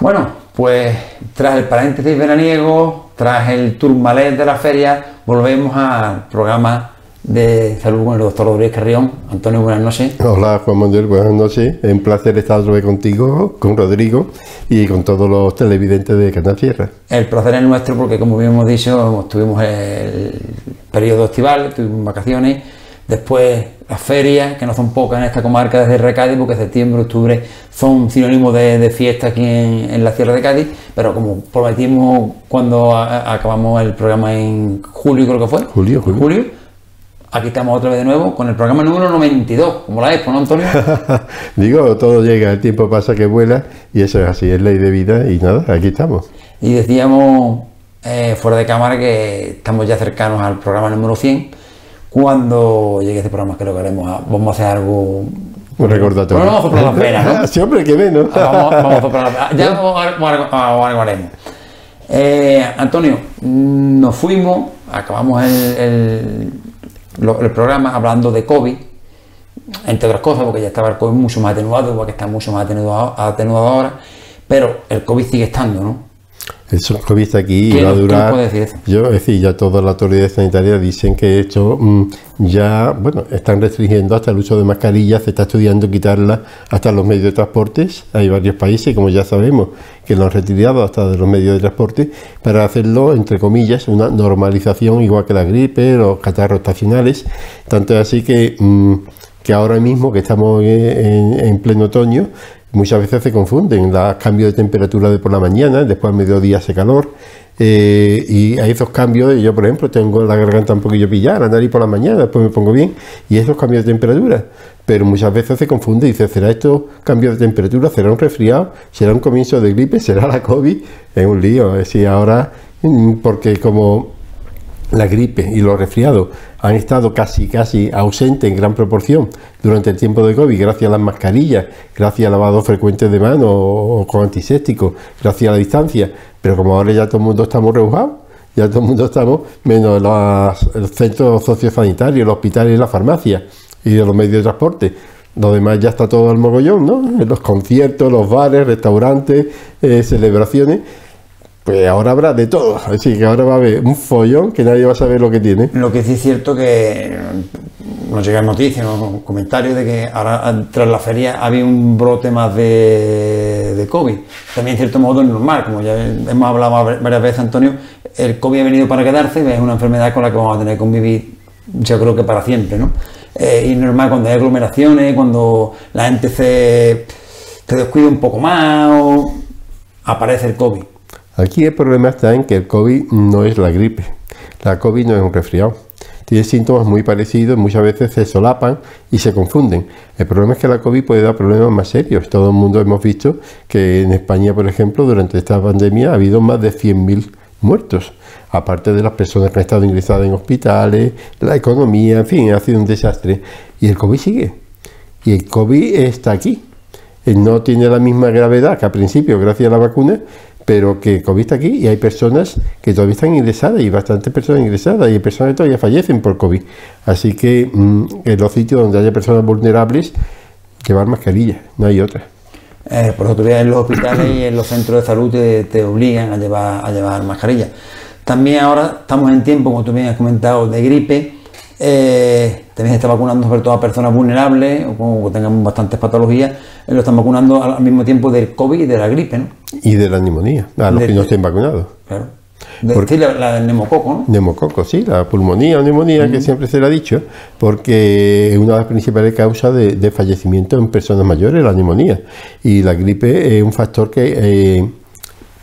Bueno, pues tras el paréntesis veraniego, tras el turmalet de la feria, volvemos al programa de salud con el doctor Rodríguez Carrión. Antonio, buenas noches. Hola Juan Manuel, buenas noches. Es un placer estar otra vez contigo, con Rodrigo y con todos los televidentes de Canal. El placer es nuestro porque, como bien hemos dicho, tuvimos el periodo estival, tuvimos vacaciones, después las ferias, que no son pocas en esta comarca desde Recádiz, porque septiembre, octubre son sinónimos de, fiesta aquí en, la Sierra de Cádiz, pero como prometimos cuando acabamos el programa en julio, creo que fue. Julio, julio. julio Aquí estamos otra vez de nuevo con el programa número 92, como la Expo, ¿no, Antonio? Digo, todo llega, el tiempo pasa que vuela y eso es así, es ley de vida y nada, aquí estamos. Y decíamos eh, fuera de cámara que estamos ya cercanos al programa número 100 cuando llegue este programa, creo que haremos, vamos a hacer algo. Un recordatorio. vamos a soplar las venas, ¿no? sí, hombre, qué menos. vamos, vamos a soplar las. Ya algo haremos. Eh, Antonio, nos fuimos, acabamos el, el, programa hablando de COVID, entre otras cosas, porque ya estaba el COVID mucho más atenuado, porque está mucho más atenuado, atenuado ahora, pero el COVID sigue estando, ¿no? El COVID está aquí y va a durar. Yo, es decir, ya todas las autoridades sanitarias dicen que esto mm, ya, bueno, están restringiendo hasta el uso de mascarillas, se está estudiando quitarla hasta los medios de transporte. Hay varios países, como ya sabemos, que lo han retirado hasta de los medios de transporte para hacerlo, entre comillas, una normalización igual que la gripe, los catarros estacionales. Tanto es así que, mm, que ahora mismo, que estamos en pleno otoño, Muchas veces se confunden los cambios de temperatura de por la mañana, después al mediodía hace calor. Eh, y hay esos cambios, yo por ejemplo tengo la garganta un poquillo pillada, la nariz por la mañana, después me pongo bien, y esos cambios de temperatura. Pero muchas veces se confunde y dice, ¿será esto cambios de temperatura? ¿Será un resfriado? ¿Será un comienzo de gripe? ¿Será la COVID? Es un lío, es decir, ahora, mm, porque como la gripe y los resfriados han estado casi casi ausentes en gran proporción durante el tiempo de COVID gracias a las mascarillas, gracias al lavado frecuente de manos o, con antisépticos, gracias a la distancia, pero como ahora ya todo el mundo estamos rebujados, ya todo el mundo estamos, menos los, centros sociosanitarios, los hospitales y las farmacias y los medios de transporte. Lo demás ya está todo al mogollón, ¿no? Los conciertos, los bares, restaurantes, eh, celebraciones pues ahora habrá de todo. Así que ahora va a haber un follón que nadie va a saber lo que tiene. Lo que sí es cierto que nos llegan noticias, ¿no? comentarios de que ahora tras la feria había un brote más de, COVID. También en cierto modo es normal, como ya hemos hablado varias veces, Antonio, el COVID ha venido para quedarse, es una enfermedad con la que vamos a tener que convivir, yo creo que para siempre, ¿no? Eh, y normal cuando hay aglomeraciones, cuando la gente se, se descuida un poco más, aparece el COVID. Aquí el problema está en que el COVID no es la gripe. La COVID no es un resfriado. Tiene síntomas muy parecidos, muchas veces se solapan y se confunden. El problema es que la COVID puede dar problemas más serios. Todo el mundo hemos visto que en España, por ejemplo, durante esta pandemia ha habido más de 100.000 muertos, aparte de las personas que han estado ingresadas en hospitales, la economía, en fin, ha sido un desastre. Y el COVID sigue. Y el COVID está aquí. No tiene la misma gravedad que al principio, gracias a la vacuna, pero que COVID está aquí y hay personas que todavía están ingresadas y bastantes personas ingresadas y hay personas que todavía fallecen por COVID. Así que mm, en los sitios donde haya personas vulnerables, llevar mascarilla, no hay otra. Eh, por eso en los hospitales y en los centros de salud te, obligan a llevar, a llevar mascarilla. También ahora estamos en tiempo, como tú bien has comentado, de gripe. Eh, también se está vacunando sobre todo a personas vulnerables o que tengan bastantes patologías, eh, lo están vacunando al mismo tiempo del COVID y de la gripe, ¿no? Y de la neumonía, a los que no estén vacunados. Claro. De, la, del neumococo, ¿no? Neumococo, sí, la pulmonía o neumonía, que siempre se le ha dicho, porque es una de las principales causas de, fallecimiento en personas mayores, la neumonía. Y la gripe es un factor que eh,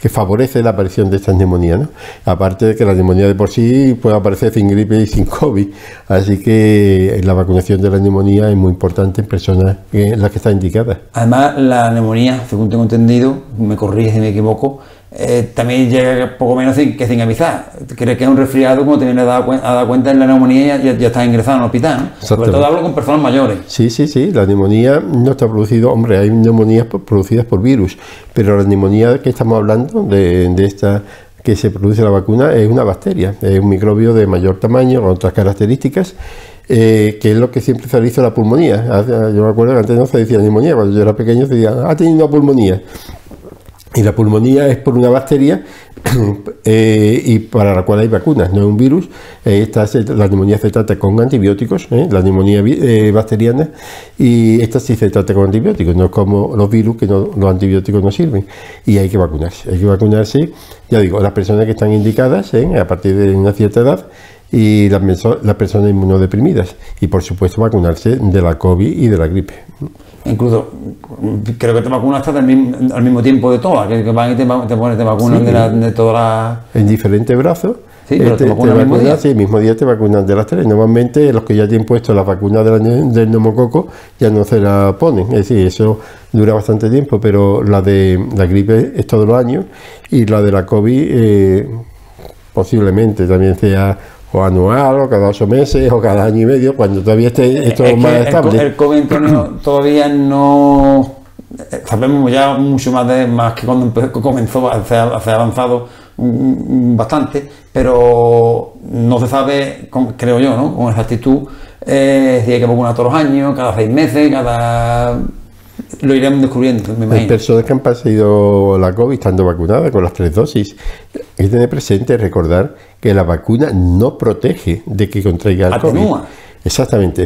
que favorece la aparición de estas neumonías. ¿no? Aparte de que la neumonía de por sí puede aparecer sin gripe y sin COVID. Así que la vacunación de la neumonía es muy importante en personas en las que está indicada. Además, la neumonía, según tengo entendido, me corrige si me equivoco, eh, también llega poco menos que sin avisar. Crees que es un resfriado como te viene a dar, cuenta en la neumonía y ya, está ingresado en el hospital. Sobre todo hablo con personas mayores. Sí, sí, sí. La neumonía no está producida, hombre, hay neumonías producidas por virus, pero la neumonía que estamos hablando, de, esta que se produce la vacuna, es una bacteria, es un microbio de mayor tamaño, con otras características. Eh, que es lo que siempre se hizo la pulmonía. Yo me acuerdo que antes no se decía neumonía, cuando yo era pequeño se decía, ha tenido una pulmonía Y la pulmonía es por una bacteria eh, y para la cual hay vacunas, no es un virus. Eh, esta la neumonía se trata con antibióticos, eh, la neumonía bacteriana, y esta sí se trata con antibióticos, no como los virus que los antibióticos no sirven. Y hay que vacunarse, hay que vacunarse, ya digo, las personas que están indicadas a partir de una cierta edad y las, las personas inmunodeprimidas. Y por supuesto vacunarse de la COVID y de la gripe. Incluso creo que te vacunas hasta al mismo, tiempo de todas, que, van y te, pones te vacunan de, todas las... En diferentes brazos. Sí, pero te, vacunan el mismo día. Sí, el mismo día te vacunan de las tres. Normalmente los que ya tienen puesto la vacuna del neumococo ya no se la ponen. Es decir, eso dura bastante tiempo, pero la de la gripe es todos los años y la de la COVID eh, posiblemente también sea o anual, o cada ocho meses, o cada año y medio, cuando todavía esté esto más estable. El, COVID todavía no sabemos ya mucho más de más que cuando comenzó a ser, avanzado bastante, pero no se sabe, creo yo, ¿no? con exactitud, eh, si hay que vacunar todos los años, cada seis meses, cada lo iremos descubriendo, me imagino. Hay personas que han pasado la COVID estando vacunadas con las tres dosis. Hay que tener presente, recordar que la vacuna no protege de que contraiga el COVID. Exactamente,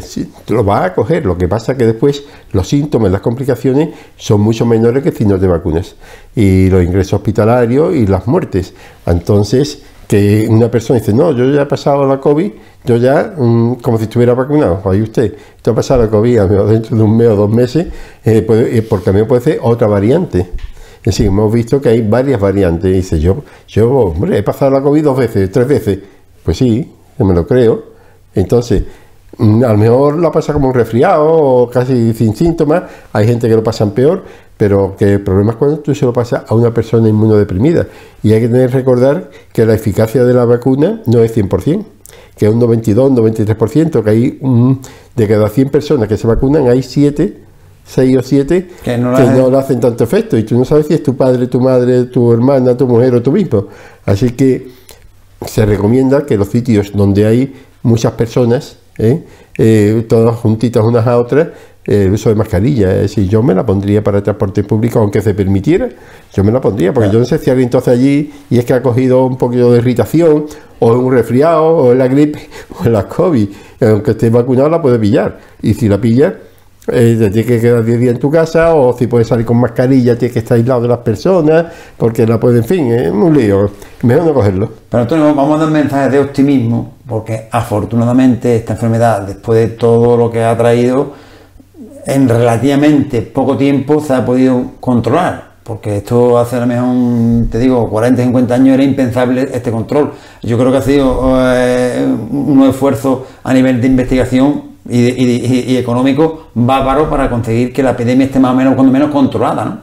lo va a coger, lo que pasa es que después los síntomas, las complicaciones son mucho menores que si no te vacunas. Y los ingresos hospitalarios y las muertes. Entonces, que una persona dice, no, yo ya he pasado la COVID, yo ya, mm, como si estuviera vacunado, ahí usted, esto ha pasado la COVID dentro de un mes o dos meses, eh, eh, porque mí puede ser otra variante. Es decir, hemos visto que hay varias variantes. dice, yo, yo, hombre, he pasado la COVID dos veces, tres veces. Pues sí, me lo creo. Entonces, a lo mejor la pasa como un resfriado o casi sin síntomas. Hay gente que lo pasan peor, pero que el problema es cuando tú se lo pasas a una persona inmunodeprimida. Y hay que tener que recordar que la eficacia de la vacuna no es 100%, que es un 92, un 93%, que hay de cada 100 personas que se vacunan, hay 7, 6 o 7 que, no, lo hacen tanto efecto. Y tú no sabes si es tu padre, tu madre, tu hermana, tu mujer o tú mismo. Así que se recomienda que los sitios donde hay muchas personas, ¿eh? Eh, todas juntitas unas a otras, el uso de mascarilla. Es decir, yo me la pondría para el transporte público, aunque se permitiera, yo me la pondría, porque yo no sé si alguien entonces allí y es que ha cogido un poquito de irritación, o un resfriado, o la gripe, o la COVID. Aunque esté vacunado, la puede pillar. Y si la pilla, eh, te tienes que quedar 10 días en tu casa, o si puedes salir con mascarilla, tienes que estar aislado de las personas, porque la puede, en fin, es un lío. Mejor no cogerlo. Pero Antonio, vamos a dar mensajes de optimismo, porque afortunadamente esta enfermedad, después de todo lo que ha traído, en relativamente poco tiempo se ha podido controlar, porque esto hace a lo mejor, te digo, 40, 50 años era impensable este control. Yo creo que ha sido eh, un esfuerzo a nivel de investigación y, económico bárbaro para conseguir que la epidemia esté más o menos, controlada.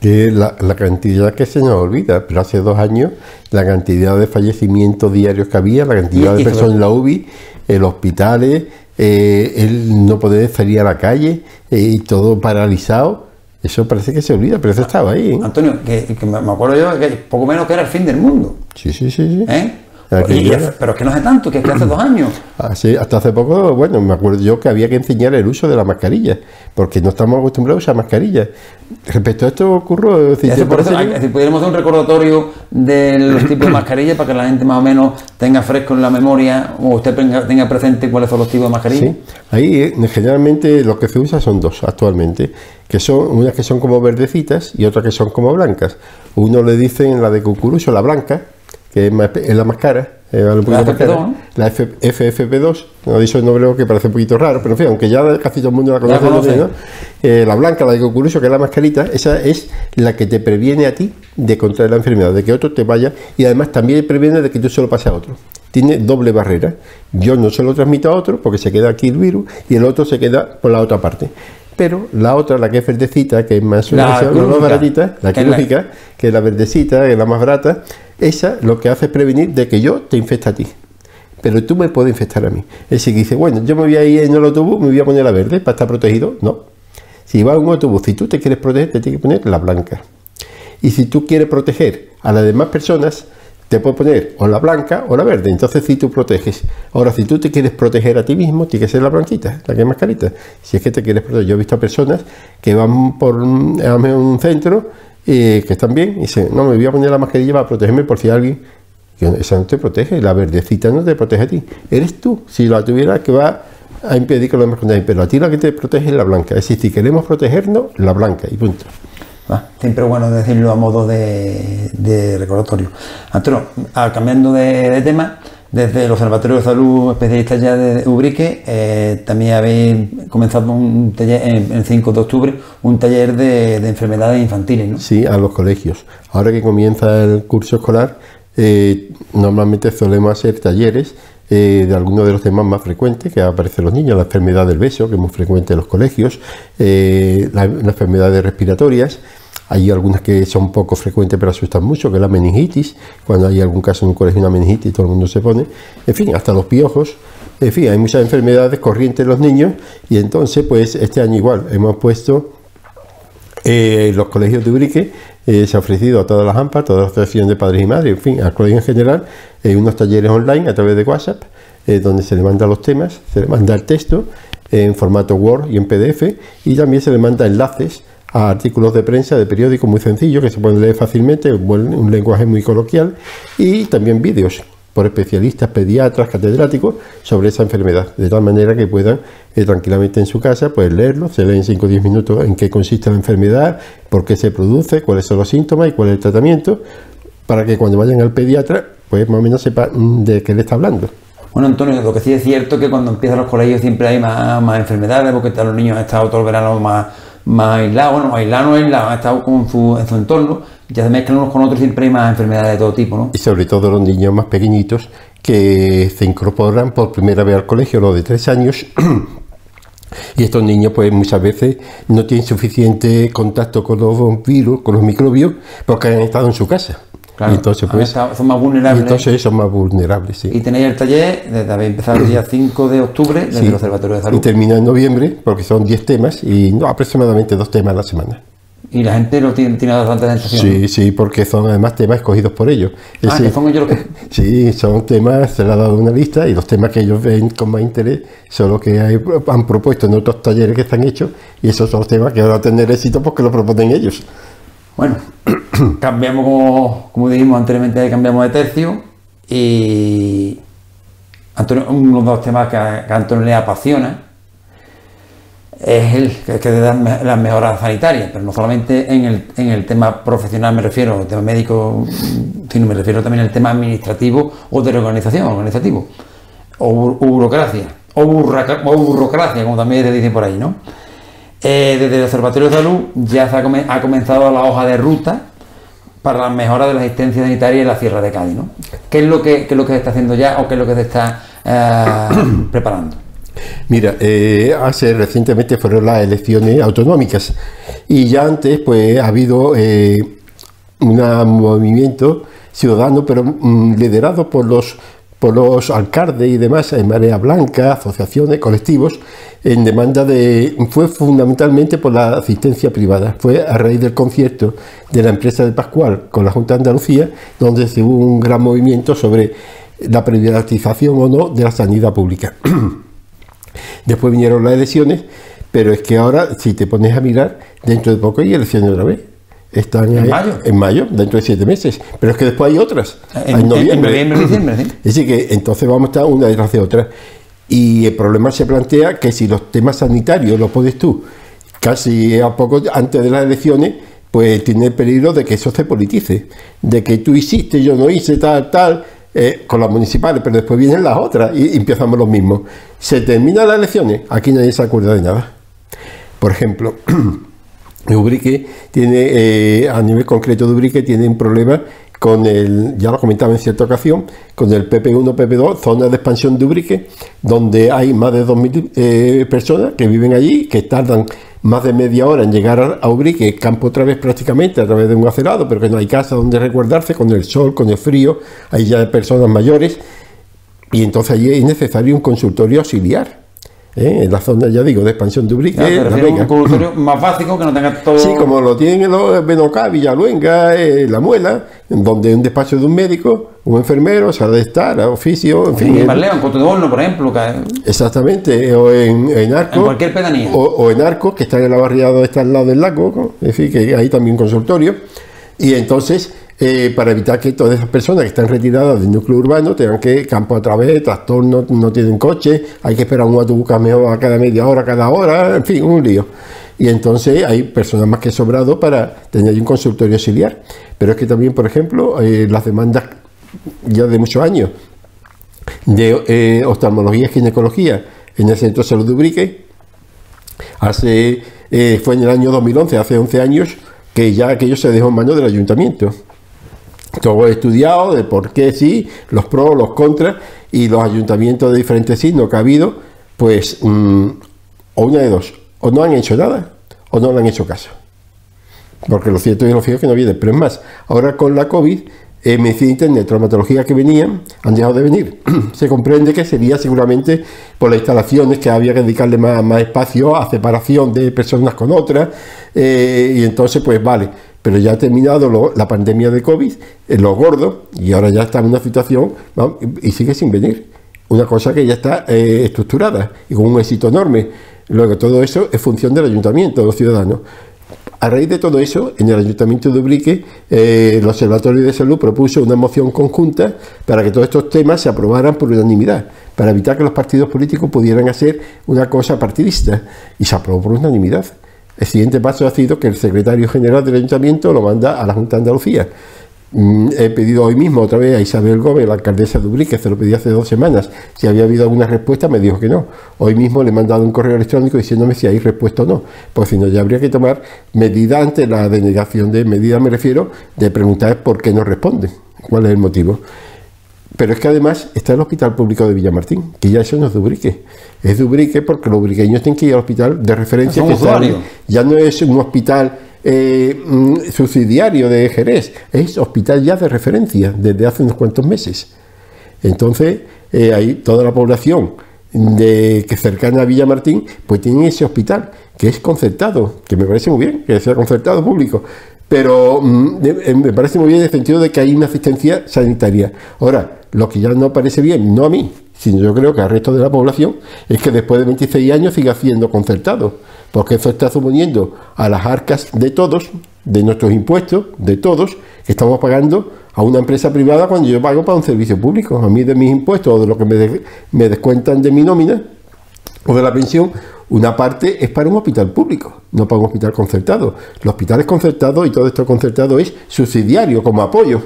Que la, cantidad que se nos olvida, pero hace dos años la cantidad de fallecimientos diarios que había, la cantidad de personas en la UBI, en los hospitales, eh, él no poder salir a la calle eh, y todo paralizado. Eso parece que se olvida, pero eso estaba ahí. ¿eh? Antonio, que, me acuerdo yo que poco menos que era el fin del mundo. Sí, sí, sí. sí. ¿Eh? pero es que no hace tanto, que es que hace dos años. hasta hace poco, bueno, me acuerdo yo que había que enseñar el uso de la mascarilla, porque no estamos acostumbrados a usar mascarilla. Respecto a esto ocurrió... Si, por eso, si pudiéramos hacer un recordatorio de los tipos de mascarillas para que la gente más o menos tenga fresco en la memoria o usted tenga, presente cuáles son los tipos de mascarillas. Sí, ahí eh, generalmente lo que se usa son dos actualmente, que son unas que son como verdecitas y otras que son como blancas. Uno le dicen la de cucurucho, la blanca, que es, la más cara, la, la FFP2, no he dicho el nombre que parece un poquito raro, pero en fin, aunque ya casi todo el mundo la conoce, eh, la blanca, la de cucurucho, que es la mascarita, esa es la que te previene a ti de contraer la enfermedad, de que otro te vaya, y además también previene de que tú se lo pases a otro. Tiene doble barrera. Yo no se lo transmito a otro porque se queda aquí el virus y el otro se queda por la otra parte. Pero la otra, la que es verdecita, que es más, la baratita, la quirúrgica, que es la verdecita, que es la más barata, esa lo que hace es prevenir de que yo te infecte a ti. Pero tú me puedes infectar a mí. Es decir, que dice, bueno, yo me voy a ir en el autobús, me voy a poner la verde para estar protegido. No. Si vas a un autobús, si tú te quieres proteger, te tienes que poner la blanca. Y si tú quieres proteger a las demás personas, te puedes poner o la blanca o la verde. Entonces, si tú proteges. Ahora, si tú te quieres proteger a ti mismo, tiene que ser la blanquita, la que es mascarita. Si es que te quieres proteger. Yo he visto a personas que van por un, un centro que están bien, y dice, no, me voy a poner la mascarilla para protegerme por si alguien, que esa no te protege, la verdecita no te protege a ti, eres tú, si la tuviera que va a impedir que lo demás pero a ti que te protege es la blanca, es decir, si queremos protegernos, la blanca, y punto. Ah, siempre bueno decirlo a modo de, recordatorio. Antonio, ah, cambiando de tema, desde el Observatorio de Salud Especialistas ya de Ubrique, eh, también habéis comenzado un taller en el 5 de octubre, un taller de, enfermedades infantiles, ¿no? Sí, a los colegios. Ahora que comienza el curso escolar, eh, normalmente solemos hacer talleres eh, de algunos de los temas más frecuentes que aparecen los niños, la enfermedad del beso, que es muy frecuente en los colegios, las enfermedades respiratorias, hay algunas que son poco frecuentes pero asustan mucho, que es la meningitis. Cuando hay algún caso en un colegio, una meningitis, todo el mundo se pone. En fin, hasta los piojos. En fin, hay muchas enfermedades corrientes en los niños y entonces, pues este año igual, hemos puesto eh, los colegios de Urique, eh, se ha ofrecido a todas las AMPA, todas las asociaciones de padres y madres, en fin, al colegio en general, eh, unos talleres online a través de WhatsApp, donde se le manda los temas, se le manda el texto en formato Word y en PDF, y también se le manda enlaces a artículos de prensa de periódicos muy sencillos que se pueden leer fácilmente, un lenguaje muy coloquial y también vídeos por especialistas, pediatras, catedráticos sobre esa enfermedad, de tal manera que puedan eh, tranquilamente en su casa pues leerlo, se leen 5 o 10 minutos en qué consiste la enfermedad, por qué se produce, cuáles son los síntomas y cuál es el tratamiento, para que cuando vayan al pediatra pues más o menos sepan mm, de qué le está hablando. Bueno, Antonio, lo que sí es cierto que cuando empiezan los colegios siempre hay más, más enfermedades, porque los niños han estado todo el verano más más aislado, bueno, aislado no aislado, ha estado con su, en su entorno, ya se mezclan unos con otros, siempre hay más enfermedades de todo tipo, ¿no? Y sobre todo los niños más pequeñitos que se incorporan por primera vez al colegio, los de tres años, y estos niños pues muchas veces no tienen suficiente contacto con los virus, con los microbios, porque han estado en su casa entonces, pues, son más vulnerables. entonces son más vulnerables, sí. Y tenéis el taller, desde habéis empezado el día 5 de octubre, desde el Observatorio de Salud. Y termina en noviembre, porque son 10 temas y no, aproximadamente dos temas a la semana. Y la gente lo tiene, tiene bastante sensación. Sí, sí, porque son además temas escogidos por ellos. ah, que son ellos los que... Sí, son temas, se le ha dado una lista y los temas que ellos ven con más interés son los que han propuesto en otros talleres que están hechos y esos son los temas que van a tener éxito porque lo proponen ellos. Bueno, cambiamos, como, dijimos anteriormente, cambiamos de tercio y Antonio, uno de los temas que a, Antonio le apasiona es el que, que las mejoras sanitarias, pero no solamente en el, tema profesional me refiero, el tema médico, sino me refiero también al tema administrativo o de organización, organizativo, o, burocracia, o, o burocracia, como también se dice por ahí, ¿no? Eh, desde el Observatorio de Salud ya ha, comenzado la hoja de ruta para la mejora de la asistencia sanitaria en la Sierra de Cádiz. ¿no? ¿Qué, es lo que, es lo que se está haciendo ya o qué es lo que se está eh, preparando? Mira, eh, hace recientemente fueron las elecciones autonómicas y ya antes pues ha habido un movimiento ciudadano pero mm, liderado por los por los alcaldes y demás, en Marea Blanca, asociaciones, colectivos, en demanda de... fue fundamentalmente por la asistencia privada. Fue a raíz del concierto de la empresa de Pascual con la Junta de Andalucía, donde se hubo un gran movimiento sobre la privatización o no de la sanidad pública. Después vinieron las elecciones, pero es que ahora, si te pones a mirar, dentro de poco hay elecciones otra vez. Están ¿En mayo? En mayo, dentro de siete meses. Pero es que después hay otras. En, noviembre. En diciembre, Es decir, que entonces vamos a estar una detrás de otra. Y el problema se plantea que si los temas sanitarios los pones tú casi a poco antes de las elecciones, pues tiene el peligro de que eso se politice. De que tú hiciste, yo no hice, tal, tal, eh, con las municipales, pero después vienen las otras y, empezamos los mismos. Se terminan las elecciones, aquí nadie se acuerda de nada. Por ejemplo, Ubrique tiene, eh, a nivel concreto de Ubrique, tiene un problema con el, ya lo comentaba en cierta ocasión, con el PP1, PP2, zona de expansión de Ubrique, donde hay más de 2.000 eh, personas que viven allí, que tardan más de media hora en llegar a Ubrique, campo otra vez prácticamente a través de un acerado, pero que no hay casa donde resguardarse con el sol, con el frío, hay ya personas mayores, y entonces allí es necesario un consultorio auxiliar ¿eh? en la zona, ya digo, de expansión de Ubrique. un consultorio más básico que no tenga todo. Sí, como lo tienen los Benocá, Villaluenga, eh, La Muela, donde un despacho de un médico, un enfermero, sala de estar, oficio, en fin. En Marleo, en Coto de Horno, por ejemplo. Exactamente, o en, en Arco. En cualquier pedanía. O, en Arco, que está en la barriada, está al lado del lago, en fin, que hay también un consultorio. Y entonces eh, para evitar que todas esas personas que están retiradas del núcleo urbano tengan que campo a través, trastorno, no tienen coche, hay que esperar un autobús a cada media hora, cada hora, en fin, un lío. Y entonces hay personas más que sobrado para tener un consultorio auxiliar. Pero es que también, por ejemplo, eh, las demandas ya de muchos años de eh, oftalmología y ginecología en el Centro de Salud de Ubrique, hace, fue en el año 2011, hace 11 años, que ya aquello se dejó en manos del ayuntamiento todo estudiado de por qué sí, los pros, los contras y los ayuntamientos de diferentes signos que ha habido, pues mm, o una de dos, o no han hecho nada o no le han hecho caso. Porque lo cierto y lo fijo es que no viene. Pero es más, ahora con la COVID, eh, medicina internet, traumatología que venían, han dejado de venir. Se comprende que sería seguramente por las instalaciones que había que dedicarle más, más espacio a separación de personas con otras. Eh, y entonces, pues vale pero ya ha terminado la pandemia de COVID, eh, lo gordo, y ahora ya está en una situación y sigue sin venir. Una cosa que ya está eh, estructurada y con un éxito enorme. Luego, todo eso es función del ayuntamiento, de los ciudadanos. A raíz de todo eso, en el Ayuntamiento de Ubrique, eh, el Observatorio de Salud propuso una moción conjunta para que todos estos temas se aprobaran por unanimidad, para evitar que los partidos políticos pudieran hacer una cosa partidista. Y se aprobó por unanimidad. El siguiente paso ha sido que el secretario general del ayuntamiento lo manda a la Junta de Andalucía. Mm, he pedido hoy mismo otra vez a Isabel Gómez, la alcaldesa de Ubrique, se lo pedí hace dos semanas, si había habido alguna respuesta, me dijo que no. Hoy mismo le he mandado un correo electrónico diciéndome si hay respuesta o no, pues si no, ya habría que tomar medidas ante la denegación de medidas, me refiero, de preguntar por qué no responde, cuál es el motivo. Pero es que además está el Hospital Público de Villamartín, que ya eso no es de Ubrique. Es de Ubrique porque los ubriqueños tienen que ir al hospital de referencia. Que ya no es un hospital eh, mm, subsidiario de Jerez, es hospital ya de referencia desde hace unos cuantos meses. Entonces, eh, ahí toda la población de, que cercana a Villamartín, pues tiene ese hospital que es concertado, que me parece muy bien, que sea concertado público, pero mm, eh, me parece muy bien en el sentido de que hay una asistencia sanitaria. Ahora, lo que ya no parece bien, no a mí, sino yo creo que al resto de la población, es que después de 26 años siga siendo concertado, porque eso está suponiendo a las arcas de todos, de nuestros impuestos, de todos, que estamos pagando a una empresa privada cuando yo pago para un servicio público. A mí de mis impuestos o de lo que me, me descuentan de mi nómina o de la pensión, una parte es para un hospital público, no para un hospital concertado. Los hospitales concertados y todo esto concertado es subsidiario, como apoyo,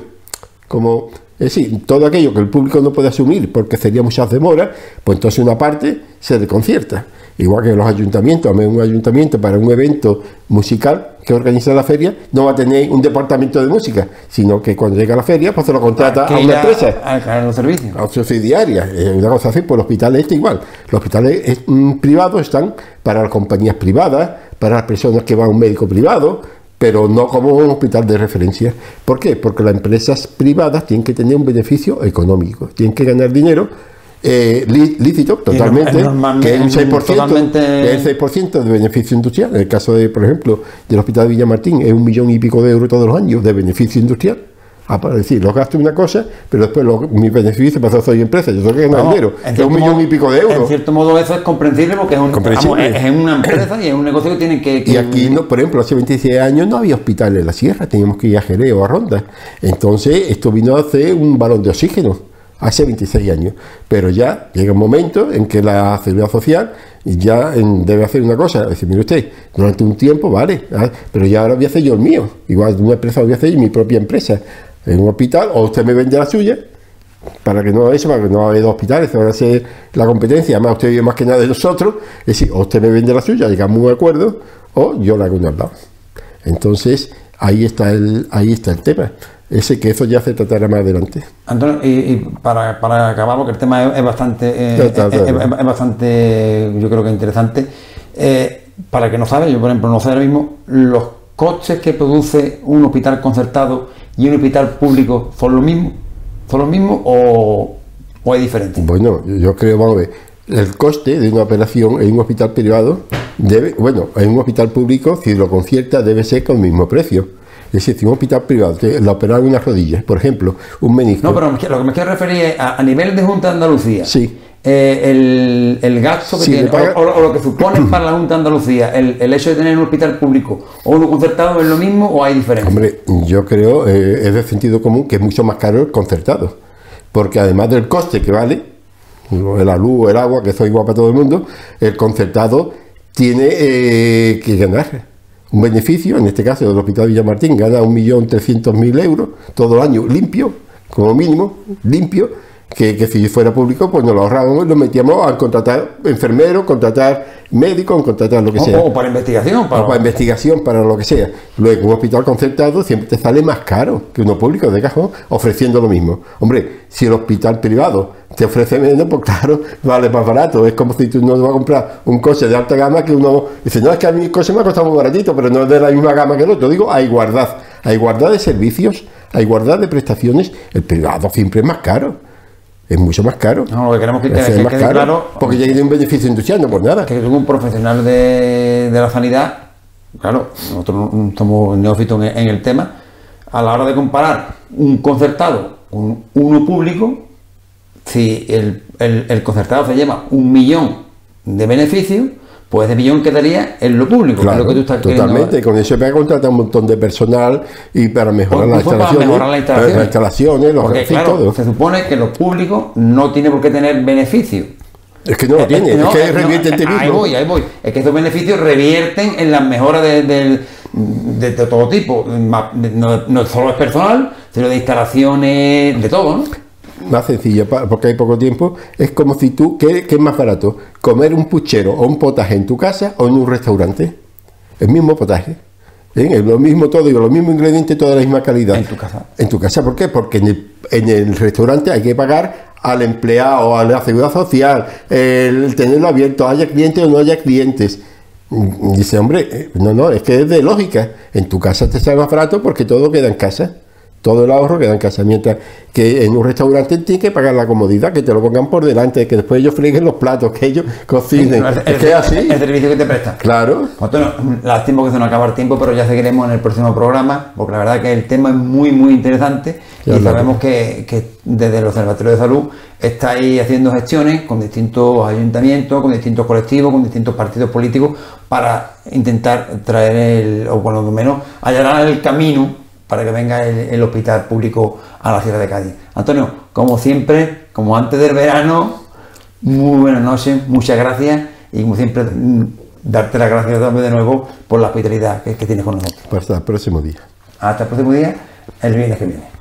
como es decir, todo aquello que el público no puede asumir porque sería muchas demoras, pues entonces una parte se desconcierta. Igual que los ayuntamientos, a un ayuntamiento para un evento musical que organiza la feria no va a tener un departamento de música, sino que cuando llega la feria pues se lo contrata a una empresa. A, los servicios. A subsidiaria. Una cosa así, pues los hospitales este igual. Los hospitales privados están para las compañías privadas, para las personas que van a un médico privado, pero no como un hospital de referencia. ¿Por qué? Porque las empresas privadas tienen que tener un beneficio económico, tienen que ganar dinero eh, lícito totalmente, que es un 6%, 6% de beneficio industrial. En el caso, de, por ejemplo, del Hospital de Villamartín, es un millón y pico de euros todos los años de beneficio industrial. Ah, para decir, los gastos una cosa, pero después los, mis beneficios para soy empresa, yo que ganar dinero, es un millón y pico de euros. En cierto modo eso es comprensible porque es, un, es, una empresa y es un negocio que tiene que, Y aquí, no, por ejemplo, hace 26 años no había hospital en la sierra, teníamos que ir a Jerez o a Ronda. Entonces esto vino a hacer un balón de oxígeno hace 26 años. Pero ya llega un momento en que la seguridad social ya debe hacer una cosa, decir, mire usted, durante un tiempo, vale, ah, pero ya ahora voy a hacer yo el mío. Igual una empresa voy a hacer mi propia empresa en un hospital, o usted me vende la suya, para que no eso, para que no haya dos hospitales, van a ser la competencia, además usted vive más que nada de nosotros, es decir, o usted me vende la suya, llegamos a un acuerdo, o yo la hago un lado. Entonces, ahí está el, ahí está el tema. Ese que eso ya se tratará más adelante. Antonio, y, para, para, acabar, porque el tema es, bastante, eh, es, bastante, yo creo que interesante. Eh, para que no sabe, yo por ejemplo no sé ahora mismo, los coches que produce un hospital concertado y un hospital público son los mismos, son los mismos o, o es diferente. Bueno, yo creo, vamos a ver, el coste de una operación en un hospital privado debe, bueno, en un hospital público, si lo concierta, debe ser con el mismo precio. Es decir, un hospital privado que la operaron unas rodillas, por ejemplo, un menisco. No, pero lo que me quiero referir es a, nivel de Junta de Andalucía. Sí. Eh, el, gasto que tiene, o, lo que supone para la Junta de Andalucía, el, hecho de tener un hospital público o uno concertado es lo mismo o hay diferencia? Hombre, yo creo, eh, es de sentido común, que es mucho más caro el concertado. Porque además del coste que vale, la luz, el agua, que eso es igual para todo el mundo, el concertado tiene eh, que ganar un beneficio, en este caso del Hospital Villamartín, gana 1.300.000 euros todo el año, limpio, como mínimo, limpio, que, si fuera público, pues nos lo ahorrábamos y lo metíamos a contratar enfermeros, contratar médicos, contratar lo que sea. O para investigación. Para... para investigación, para lo que sea. Luego, un hospital concertado siempre te sale más caro que uno público de cajón, ofreciendo lo mismo. Hombre, si el hospital privado te ofrece menos, pues claro, vale más barato. Es como si tú no vas a comprar un coche de alta gama que uno dice, no, es que a mí el coche me ha costado muy baratito, pero no es de la misma gama que el otro. Digo, a igualdad. A igualdad de servicios, a igualdad de prestaciones, el privado siempre es más caro es mucho más caro. No, lo que queremos que, quede, más caro claro. Porque ya tiene un beneficio industrial, no por nada. Que un profesional de, la sanidad, claro, nosotros no somos neófitos en, el tema, a la hora de comparar un concertado con uno público, si el, el, el concertado se lleva un millón de beneficios, pues de millón quedaría en lo público, claro, es lo que tú estás Totalmente, con eso me contratar un montón de personal y para mejorar, las instalaciones, mejorar las instalaciones. Las instalaciones, los Porque, claro, Se supone que lo público no tiene por qué tener beneficio. Es que no lo tiene, es, que revierte el Ahí voy, ahí voy. Es que esos beneficios revierten en las mejoras de, de, todo tipo. No, no solo es personal, sino de instalaciones, de todo, ¿no? Más sencilla, porque hay poco tiempo, es como si tú, ¿qué, es más barato? ¿Comer un puchero o un potaje en tu casa o en un restaurante? El mismo potaje. ¿eh? Es lo mismo todo, digo, los mismos ingredientes, toda la misma calidad. En tu casa. En tu casa, ¿por qué? Porque en el, restaurante hay que pagar al empleado, a la seguridad social, el tenerlo abierto, haya clientes o no haya clientes. Dice, hombre, eh, no, no, es que es de lógica. En tu casa te sale más barato porque todo queda en casa todo el ahorro queda en casa, mientras que en un restaurante tienes que pagar la comodidad, que te lo pongan por delante, que después ellos freguen los platos, que ellos cocinen. es que así. El servicio que te prestan. Claro. lástima que se nos acaba el tiempo, pero ya seguiremos en el próximo programa, porque la verdad que el tema es muy, muy interesante y sabemos que, que, desde el Observatorio de Salud estáis haciendo gestiones con distintos ayuntamientos, con distintos colectivos, con distintos partidos políticos para intentar traer el, o por lo menos allanar el camino para que venga el, hospital público a la Sierra de Cádiz. Antonio, como siempre, como antes del verano, muy buenas noches, muchas gracias y como siempre mm, darte las gracias de nuevo por la hospitalidad que, que tienes con nosotros. Hasta el próximo día. Hasta el próximo día, el viernes que viene.